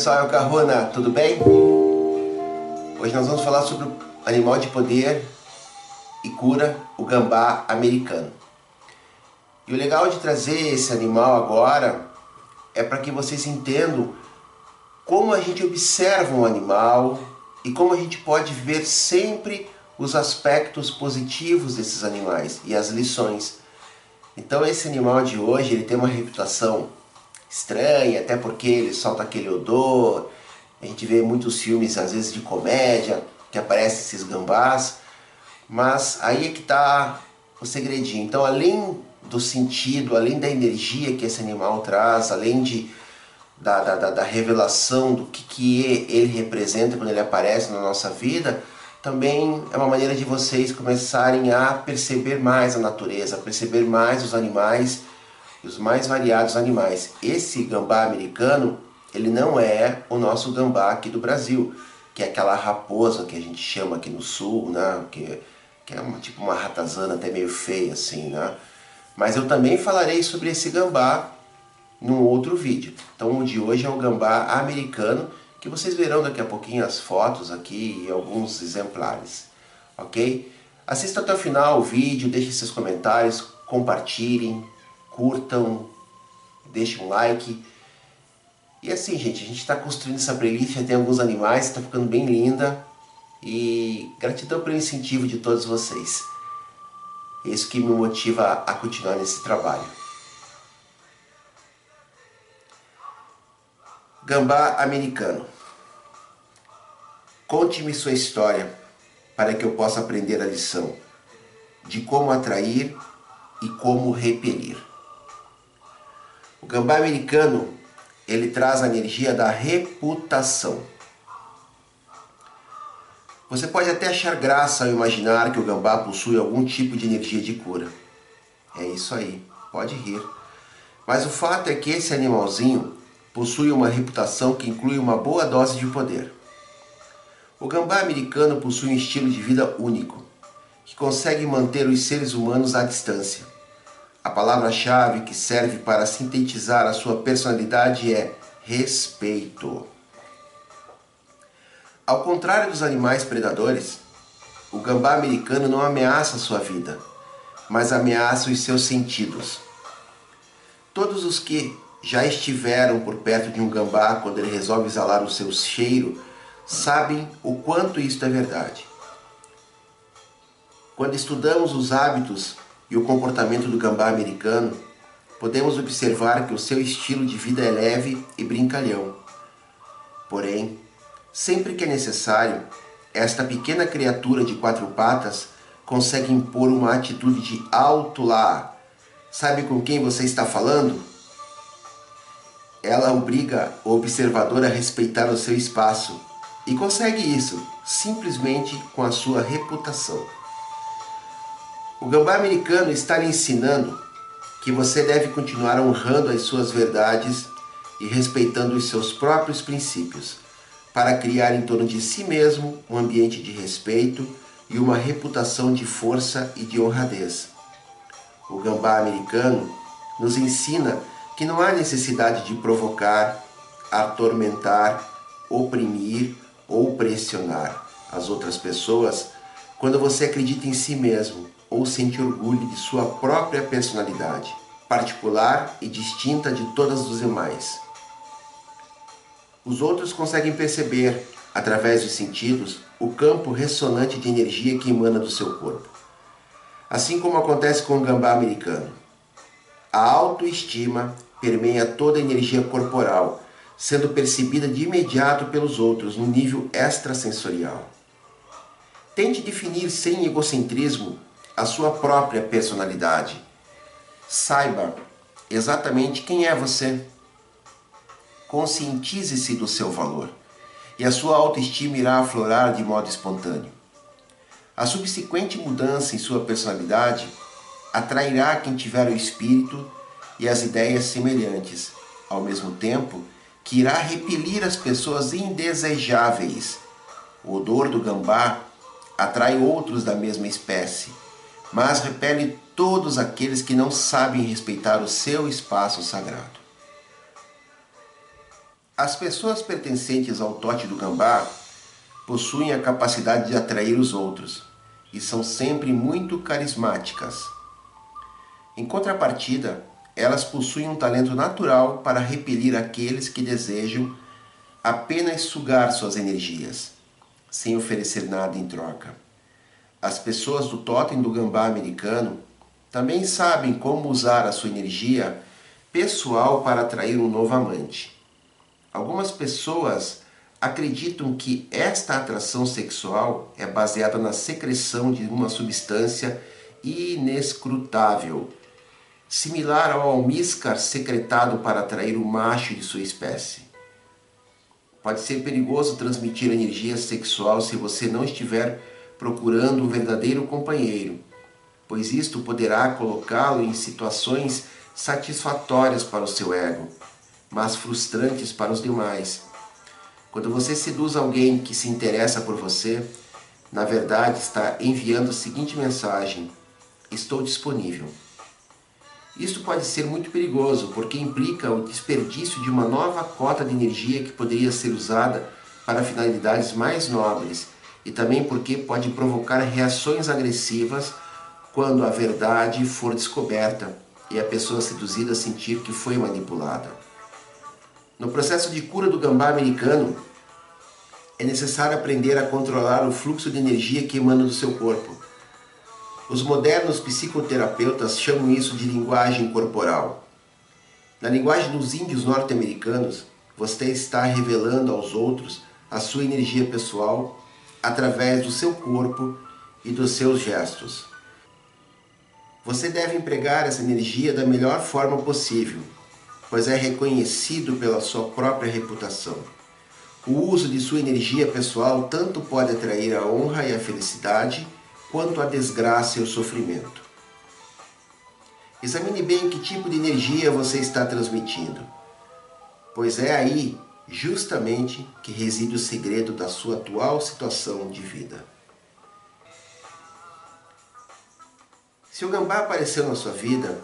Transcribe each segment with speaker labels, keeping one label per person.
Speaker 1: pessoal, é o Carrona, tudo bem? Hoje nós vamos falar sobre o animal de poder e cura, o gambá americano. E o legal de trazer esse animal agora é para que vocês entendam como a gente observa um animal e como a gente pode ver sempre os aspectos positivos desses animais e as lições. Então esse animal de hoje ele tem uma reputação estranha, até porque ele solta aquele odor. A gente vê muitos filmes, às vezes de comédia, que aparecem esses gambás. Mas aí é que está o segredinho. Então, além do sentido, além da energia que esse animal traz, além de, da, da, da revelação do que, que ele representa quando ele aparece na nossa vida, também é uma maneira de vocês começarem a perceber mais a natureza, perceber mais os animais os mais variados animais. Esse gambá americano, ele não é o nosso gambá aqui do Brasil, que é aquela raposa que a gente chama aqui no sul, né? que, que é uma, tipo uma ratazana até meio feia assim, né? Mas eu também falarei sobre esse gambá num outro vídeo. Então o de hoje é o gambá americano, que vocês verão daqui a pouquinho as fotos aqui e alguns exemplares, ok? Assista até o final o vídeo, deixe seus comentários, compartilhem, curtam, deixem um like. E assim, gente, a gente está construindo essa playlist, já tem alguns animais, está ficando bem linda. E gratidão pelo incentivo de todos vocês. É isso que me motiva a continuar nesse trabalho. Gambá americano. Conte-me sua história para que eu possa aprender a lição de como atrair e como repelir. Gambá americano, ele traz a energia da reputação. Você pode até achar graça ao imaginar que o gambá possui algum tipo de energia de cura. É isso aí, pode rir. Mas o fato é que esse animalzinho possui uma reputação que inclui uma boa dose de poder. O gambá americano possui um estilo de vida único, que consegue manter os seres humanos à distância a palavra-chave que serve para sintetizar a sua personalidade é respeito. Ao contrário dos animais predadores, o gambá americano não ameaça sua vida, mas ameaça os seus sentidos. Todos os que já estiveram por perto de um gambá quando ele resolve exalar o seu cheiro sabem o quanto isto é verdade. Quando estudamos os hábitos e o comportamento do gambá americano, podemos observar que o seu estilo de vida é leve e brincalhão. Porém, sempre que é necessário, esta pequena criatura de quatro patas consegue impor uma atitude de alto lá. Sabe com quem você está falando? Ela obriga o observador a respeitar o seu espaço e consegue isso simplesmente com a sua reputação. O gambá americano está lhe ensinando que você deve continuar honrando as suas verdades e respeitando os seus próprios princípios, para criar em torno de si mesmo um ambiente de respeito e uma reputação de força e de honradez. O gambá americano nos ensina que não há necessidade de provocar, atormentar, oprimir ou pressionar as outras pessoas quando você acredita em si mesmo ou sente orgulho de sua própria personalidade, particular e distinta de todas os demais. Os outros conseguem perceber, através dos sentidos, o campo ressonante de energia que emana do seu corpo. Assim como acontece com o gambá americano. A autoestima permeia toda a energia corporal, sendo percebida de imediato pelos outros no nível extrasensorial. Tente definir sem egocentrismo a sua própria personalidade. Saiba exatamente quem é você. Conscientize-se do seu valor e a sua autoestima irá aflorar de modo espontâneo. A subsequente mudança em sua personalidade atrairá quem tiver o espírito e as ideias semelhantes, ao mesmo tempo que irá repelir as pessoas indesejáveis. O odor do gambá atrai outros da mesma espécie mas repele todos aqueles que não sabem respeitar o seu espaço sagrado. As pessoas pertencentes ao tote do gambá possuem a capacidade de atrair os outros e são sempre muito carismáticas. Em contrapartida, elas possuem um talento natural para repelir aqueles que desejam apenas sugar suas energias, sem oferecer nada em troca. As pessoas do totem do gambá americano também sabem como usar a sua energia pessoal para atrair um novo amante. Algumas pessoas acreditam que esta atração sexual é baseada na secreção de uma substância inescrutável, similar ao almíscar secretado para atrair o macho de sua espécie. Pode ser perigoso transmitir energia sexual se você não estiver procurando um verdadeiro companheiro, pois isto poderá colocá-lo em situações satisfatórias para o seu ego mas frustrantes para os demais. Quando você seduz alguém que se interessa por você, na verdade está enviando a seguinte mensagem: Estou disponível. Isto pode ser muito perigoso porque implica o desperdício de uma nova cota de energia que poderia ser usada para finalidades mais nobres e também porque pode provocar reações agressivas quando a verdade for descoberta e a pessoa seduzida sentir que foi manipulada. No processo de cura do gambá americano, é necessário aprender a controlar o fluxo de energia que emana do seu corpo. Os modernos psicoterapeutas chamam isso de linguagem corporal. Na linguagem dos índios norte-americanos, você está revelando aos outros a sua energia pessoal através do seu corpo e dos seus gestos. Você deve empregar essa energia da melhor forma possível, pois é reconhecido pela sua própria reputação. O uso de sua energia pessoal tanto pode atrair a honra e a felicidade, quanto a desgraça e o sofrimento. Examine bem que tipo de energia você está transmitindo, pois é aí, justamente, que reside o segredo da sua atual situação de vida. Se o gambá apareceu na sua vida,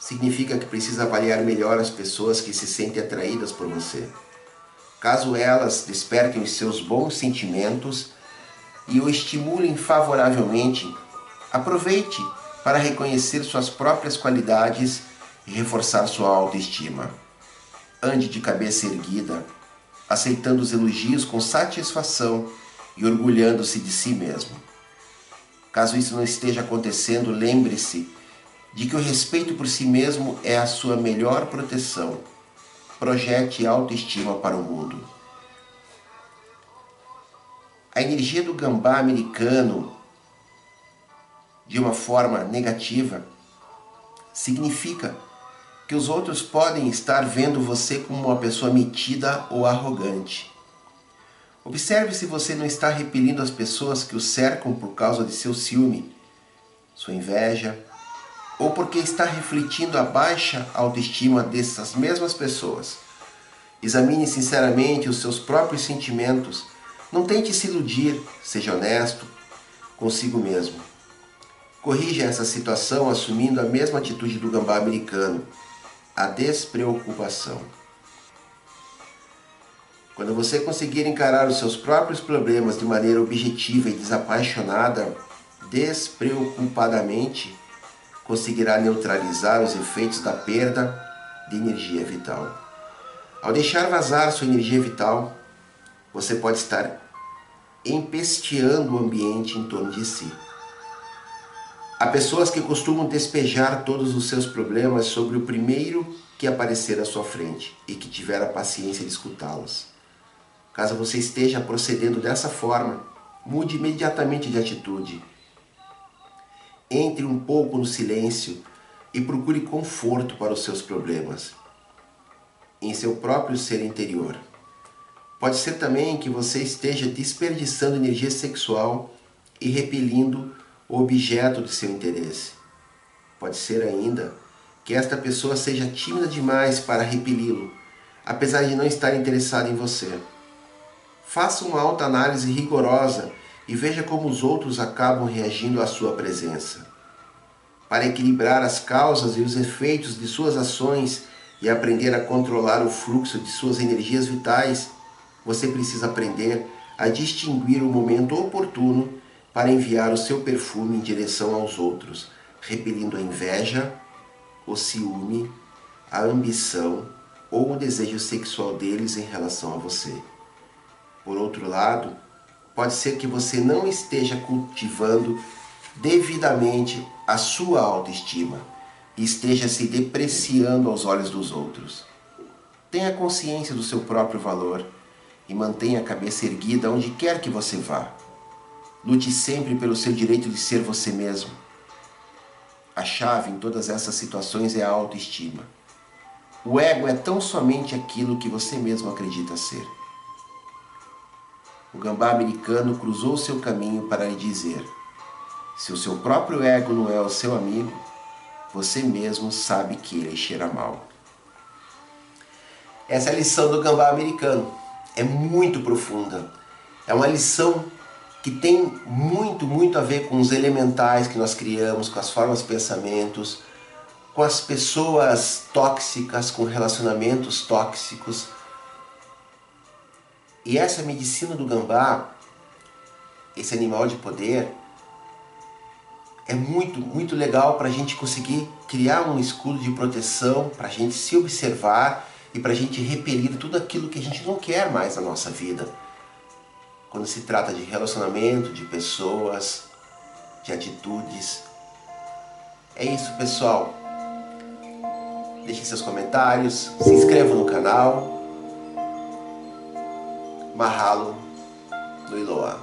Speaker 1: significa que precisa avaliar melhor as pessoas que se sentem atraídas por você. Caso elas despertem os seus bons sentimentos e o estimulem favoravelmente, aproveite para reconhecer suas próprias qualidades e reforçar sua autoestima. Ande de cabeça erguida, aceitando os elogios com satisfação e orgulhando-se de si mesmo. Caso isso não esteja acontecendo, lembre-se de que o respeito por si mesmo é a sua melhor proteção. Projete autoestima para o mundo. A energia do gambá americano, de uma forma negativa, significa que os outros podem estar vendo você como uma pessoa metida ou arrogante. Observe se você não está repelindo as pessoas que o cercam por causa de seu ciúme, sua inveja, ou porque está refletindo a baixa autoestima dessas mesmas pessoas. Examine sinceramente os seus próprios sentimentos. Não tente se iludir, seja honesto consigo mesmo. Corrija essa situação assumindo a mesma atitude do gambá americano, a despreocupação. Quando você conseguir encarar os seus próprios problemas de maneira objetiva e desapaixonada, despreocupadamente, conseguirá neutralizar os efeitos da perda de energia vital. Ao deixar vazar sua energia vital, você pode estar empesteando o ambiente em torno de si. Há pessoas que costumam despejar todos os seus problemas sobre o primeiro que aparecer à sua frente e que tiver a paciência de escutá-los. Caso você esteja procedendo dessa forma, mude imediatamente de atitude entre um pouco no silêncio e procure conforto para os seus problemas em seu próprio ser interior. Pode ser também que você esteja desperdiçando energia sexual e repelindo objeto de seu interesse. Pode ser ainda que esta pessoa seja tímida demais para repeli-lo, apesar de não estar interessada em você. Faça uma autoanálise rigorosa e veja como os outros acabam reagindo à sua presença. Para equilibrar as causas e os efeitos de suas ações, e aprender a controlar o fluxo de suas energias vitais, você precisa aprender a distinguir o momento oportuno para enviar o seu perfume em direção aos outros, repelindo a inveja, o ciúme, a ambição ou o desejo sexual deles em relação a você. Por outro lado, pode ser que você não esteja cultivando devidamente a sua autoestima e esteja se depreciando aos olhos dos outros. Tenha consciência do seu próprio valor e mantenha a cabeça erguida onde quer que você vá. Lute sempre pelo seu direito de ser você mesmo. A chave em todas essas situações é a autoestima. O ego é tão somente aquilo que você mesmo acredita ser. O gambá americano cruzou seu caminho para lhe dizer: se o seu próprio ego não é o seu amigo, você mesmo sabe que ele cheira mal. Essa é a lição do gambá americano. É muito profunda. É uma lição que tem muito, muito a ver com os elementais que nós criamos, com as formas de pensamentos, com as pessoas tóxicas, com relacionamentos tóxicos. E essa medicina do gambá, esse animal de poder, é muito, muito legal para a gente conseguir criar um escudo de proteção, para a gente se observar e para a gente repelir tudo aquilo que a gente não quer mais na nossa vida. Quando se trata de relacionamento, de pessoas, de atitudes. É isso, pessoal. Deixem seus comentários, se inscrevam no canal. Mahalo do Iloa.